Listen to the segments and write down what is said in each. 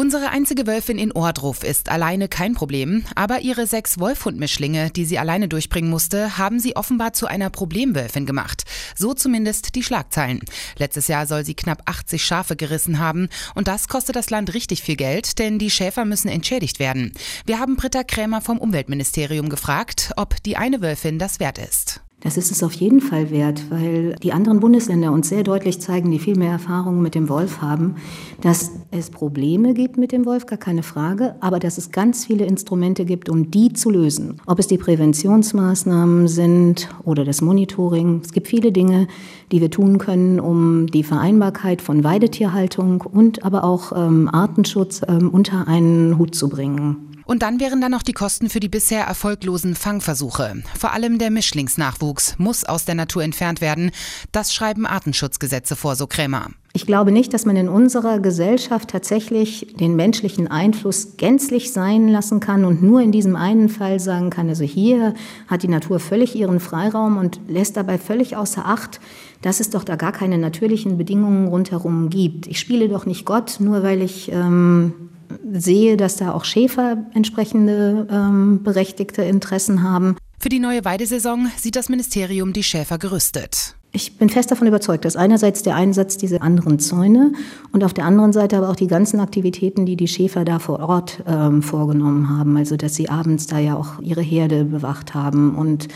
Unsere einzige Wölfin in Ohrdruf ist alleine kein Problem, aber ihre sechs Wolfhund-Mischlinge, die sie alleine durchbringen musste, haben sie offenbar zu einer Problemwölfin gemacht. So zumindest die Schlagzeilen. Letztes Jahr soll sie knapp 80 Schafe gerissen haben und das kostet das Land richtig viel Geld, denn die Schäfer müssen entschädigt werden. Wir haben Britta Krämer vom Umweltministerium gefragt, ob die eine Wölfin das wert ist. Das ist es auf jeden Fall wert, weil die anderen Bundesländer uns sehr deutlich zeigen, die viel mehr Erfahrungen mit dem Wolf haben, dass es Probleme gibt mit dem Wolf, gar keine Frage, aber dass es ganz viele Instrumente gibt, um die zu lösen. Ob es die Präventionsmaßnahmen sind oder das Monitoring. Es gibt viele Dinge, die wir tun können, um die Vereinbarkeit von Weidetierhaltung und aber auch ähm, Artenschutz ähm, unter einen Hut zu bringen. Und dann wären da noch die Kosten für die bisher erfolglosen Fangversuche. Vor allem der Mischlingsnachwuchs muss aus der Natur entfernt werden. Das schreiben Artenschutzgesetze vor, so Krämer. Ich glaube nicht, dass man in unserer Gesellschaft tatsächlich den menschlichen Einfluss gänzlich sein lassen kann und nur in diesem einen Fall sagen kann, also hier hat die Natur völlig ihren Freiraum und lässt dabei völlig außer Acht, dass es doch da gar keine natürlichen Bedingungen rundherum gibt. Ich spiele doch nicht Gott, nur weil ich ähm, sehe, dass da auch Schäfer entsprechende ähm, berechtigte Interessen haben. Für die neue Weidesaison sieht das Ministerium die Schäfer gerüstet. Ich bin fest davon überzeugt, dass einerseits der Einsatz dieser anderen Zäune und auf der anderen Seite aber auch die ganzen Aktivitäten, die die Schäfer da vor Ort ähm, vorgenommen haben, also dass sie abends da ja auch ihre Herde bewacht haben und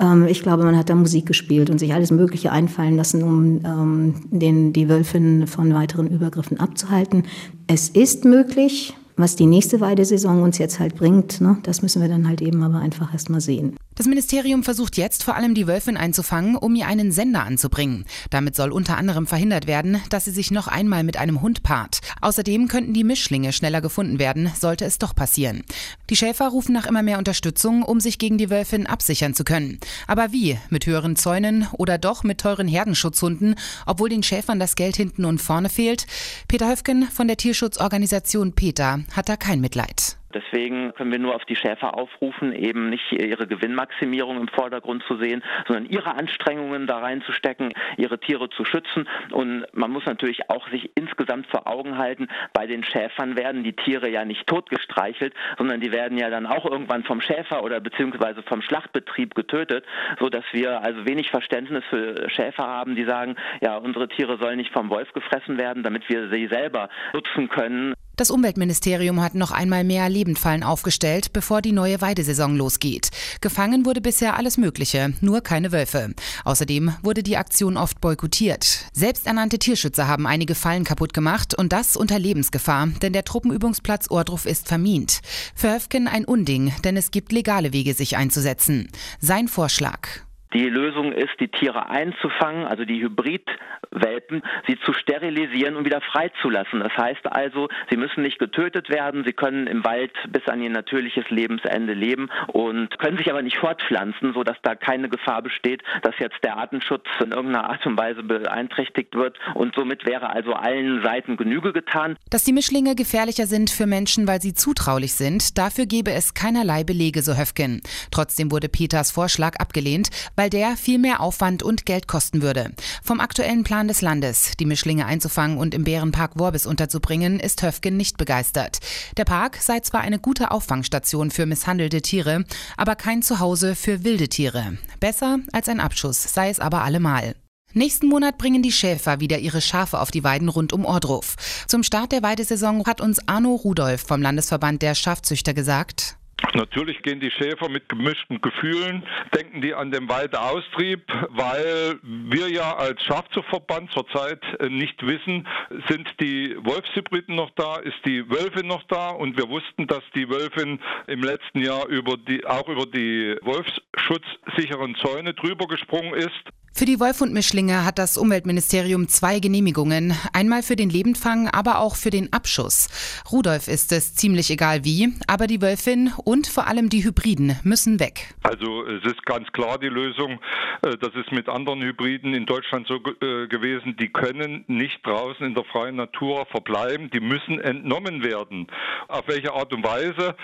ähm, ich glaube, man hat da Musik gespielt und sich alles Mögliche einfallen lassen, um ähm, den, die Wölfin von weiteren Übergriffen abzuhalten. Es ist möglich, was die nächste Weidesaison uns jetzt halt bringt, ne, das müssen wir dann halt eben aber einfach erst mal sehen. Das Ministerium versucht jetzt vor allem die Wölfin einzufangen, um ihr einen Sender anzubringen. Damit soll unter anderem verhindert werden, dass sie sich noch einmal mit einem Hund paart. Außerdem könnten die Mischlinge schneller gefunden werden, sollte es doch passieren. Die Schäfer rufen nach immer mehr Unterstützung, um sich gegen die Wölfin absichern zu können. Aber wie? Mit höheren Zäunen oder doch mit teuren Herdenschutzhunden, obwohl den Schäfern das Geld hinten und vorne fehlt? Peter Höfgen von der Tierschutzorganisation PETA hat da kein Mitleid. Deswegen können wir nur auf die Schäfer aufrufen, eben nicht ihre Gewinnmaximierung im Vordergrund zu sehen, sondern ihre Anstrengungen da reinzustecken, ihre Tiere zu schützen. Und man muss natürlich auch sich insgesamt vor Augen halten, bei den Schäfern werden die Tiere ja nicht totgestreichelt, sondern die werden ja dann auch irgendwann vom Schäfer oder beziehungsweise vom Schlachtbetrieb getötet, so dass wir also wenig Verständnis für Schäfer haben, die sagen, ja, unsere Tiere sollen nicht vom Wolf gefressen werden, damit wir sie selber nutzen können. Das Umweltministerium hat noch einmal mehr Lebendfallen aufgestellt, bevor die neue Weidesaison losgeht. Gefangen wurde bisher alles Mögliche, nur keine Wölfe. Außerdem wurde die Aktion oft boykottiert. Selbsternannte Tierschützer haben einige Fallen kaputt gemacht und das unter Lebensgefahr, denn der Truppenübungsplatz Ohrdruf ist vermint. Für Höfken ein Unding, denn es gibt legale Wege, sich einzusetzen. Sein Vorschlag. Die Lösung ist, die Tiere einzufangen, also die Hybridwelpen, sie zu sterilisieren und wieder freizulassen. Das heißt also, sie müssen nicht getötet werden, sie können im Wald bis an ihr natürliches Lebensende leben und können sich aber nicht fortpflanzen, sodass da keine Gefahr besteht, dass jetzt der Artenschutz in irgendeiner Art und Weise beeinträchtigt wird. Und somit wäre also allen Seiten Genüge getan. Dass die Mischlinge gefährlicher sind für Menschen, weil sie zutraulich sind, dafür gebe es keinerlei Belege, so Höfgen. Trotzdem wurde Peters Vorschlag abgelehnt, weil weil der viel mehr Aufwand und Geld kosten würde. Vom aktuellen Plan des Landes, die Mischlinge einzufangen und im Bärenpark Worbis unterzubringen, ist Höfgen nicht begeistert. Der Park sei zwar eine gute Auffangstation für misshandelte Tiere, aber kein Zuhause für wilde Tiere. Besser als ein Abschuss sei es aber allemal. Nächsten Monat bringen die Schäfer wieder ihre Schafe auf die Weiden rund um Ordruf. Zum Start der Weidesaison hat uns Arno Rudolf vom Landesverband der Schafzüchter gesagt, Natürlich gehen die Schäfer mit gemischten Gefühlen, denken die an den Weideaustrieb, weil wir ja als Schafzuchtverband zurzeit äh, nicht wissen, sind die Wolfshybriden noch da, ist die Wölfin noch da und wir wussten, dass die Wölfin im letzten Jahr über die, auch über die wolfsschutzsicheren Zäune drüber gesprungen ist. Für die Wolfhund-Mischlinge hat das Umweltministerium zwei Genehmigungen. Einmal für den Lebendfang, aber auch für den Abschuss. Rudolf ist es ziemlich egal wie, aber die Wölfin und vor allem die Hybriden müssen weg. Also es ist ganz klar die Lösung, äh, das ist mit anderen Hybriden in Deutschland so äh, gewesen, die können nicht draußen in der freien Natur verbleiben, die müssen entnommen werden. Auf welche Art und Weise?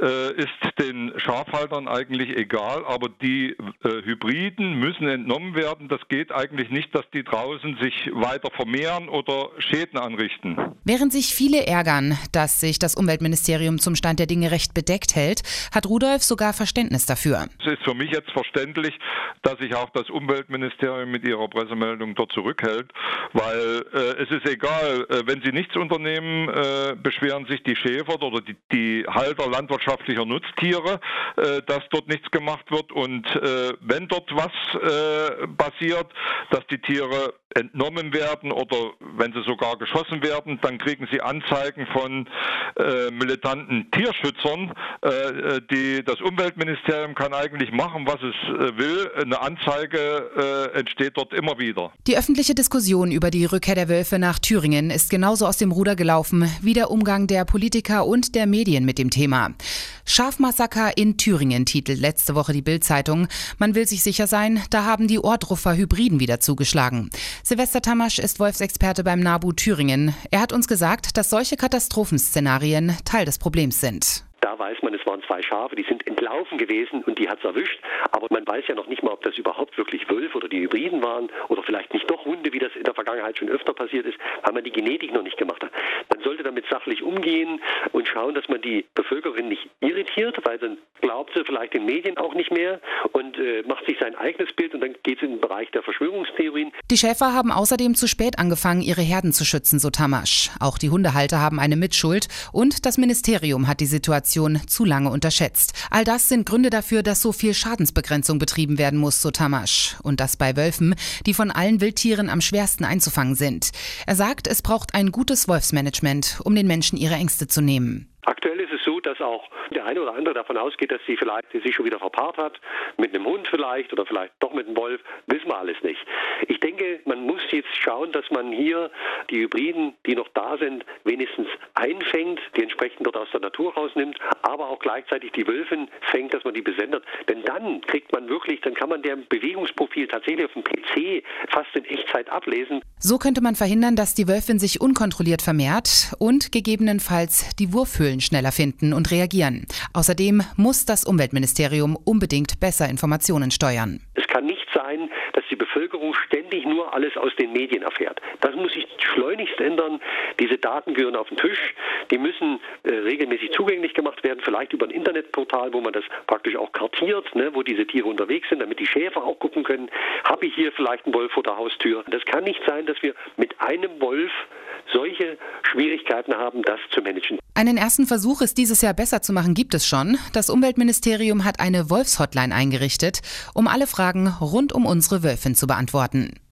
Äh, ist den Schafhaltern eigentlich egal, aber die äh, Hybriden müssen entnommen werden. Das geht eigentlich nicht, dass die draußen sich weiter vermehren oder Schäden anrichten. Während sich viele ärgern, dass sich das Umweltministerium zum Stand der Dinge recht bedeckt hält, hat Rudolf sogar Verständnis dafür. Es ist für mich jetzt verständlich, dass sich auch das Umweltministerium mit ihrer Pressemeldung dort zurückhält, weil äh, es ist egal, äh, wenn sie nichts unternehmen, äh, beschweren sich die Schäfer oder die, die Halter landwirtschaftlicher Nutztiere, äh, dass dort nichts gemacht wird. Und äh, wenn dort was äh, passiert, dass die Tiere entnommen werden oder wenn sie sogar geschossen werden, dann kriegen sie Anzeigen von äh, militanten Tierschützern. Äh, äh die, das Umweltministerium kann eigentlich machen, was es äh, will. Eine Anzeige äh, entsteht dort immer wieder. Die öffentliche Diskussion über die Rückkehr der Wölfe nach Thüringen ist genauso aus dem Ruder gelaufen wie der Umgang der Politiker und der Medien mit dem Thema. Schafmassaker in Thüringen titelt letzte Woche die Bild-Zeitung. Man will sich sicher sein, da haben die Ohrdruffer Hybriden wieder zugeschlagen. Silvester Tamasch ist Wolfsexperte beim NABU Thüringen. Er hat uns gesagt, dass solche Katastrophenszenarien Teil des Problems sind. Da weiß man, es waren zwei Schafe, die sind entlaufen gewesen und die hat es erwischt. Aber man weiß ja noch nicht mal, ob das überhaupt wirklich Wölfe oder die Hybriden waren oder vielleicht nicht doch Hunde, wie das in der Vergangenheit schon öfter passiert ist, weil man die Genetik noch nicht gemacht hat. Sollte damit sachlich umgehen und schauen, dass man die Bevölkerung nicht irritiert, weil dann glaubt sie vielleicht den Medien auch nicht mehr und äh, macht sich sein eigenes Bild und dann geht es in den Bereich der Verschwörungstheorien. Die Schäfer haben außerdem zu spät angefangen, ihre Herden zu schützen, so Tamasch. Auch die Hundehalter haben eine Mitschuld und das Ministerium hat die Situation zu lange unterschätzt. All das sind Gründe dafür, dass so viel Schadensbegrenzung betrieben werden muss, so Tamasch. Und das bei Wölfen, die von allen Wildtieren am schwersten einzufangen sind. Er sagt, es braucht ein gutes Wolfsmanagement, um den Menschen ihre Ängste zu nehmen. Aktuell ist es so, dass auch der eine oder andere davon ausgeht, dass sie vielleicht sich schon wieder verpaart hat, mit einem Hund vielleicht oder vielleicht doch mit einem Wolf, wissen wir alles nicht. Ich denke, man muss jetzt schauen, dass man hier die Hybriden, die noch da sind, wenigstens einfängt, die entsprechend dort aus der Natur rausnimmt, aber auch gleichzeitig die Wölfen fängt, dass man die besendet. Denn dann kriegt man wirklich, dann kann man deren Bewegungsprofil tatsächlich auf dem PC fast in Echtzeit ablesen. So könnte man verhindern, dass die Wölfin sich unkontrolliert vermehrt und gegebenenfalls die Wurfhöhlen schneller finden und reagieren. Außerdem muss das Umweltministerium unbedingt besser Informationen steuern. Es kann nicht sein, die Bevölkerung ständig nur alles aus den Medien erfährt. Das muss sich schleunigst ändern. Diese Daten gehören auf den Tisch. Die müssen äh, regelmäßig zugänglich gemacht werden, vielleicht über ein Internetportal, wo man das praktisch auch kartiert, ne, wo diese Tiere unterwegs sind, damit die Schäfer auch gucken können, habe ich hier vielleicht einen Wolf vor der Haustür. Das kann nicht sein, dass wir mit einem Wolf solche Schwierigkeiten haben, das zu managen. Einen ersten Versuch, es dieses Jahr besser zu machen, gibt es schon. Das Umweltministerium hat eine Wolfshotline eingerichtet, um alle Fragen rund um unsere Wölfin zu beantworten.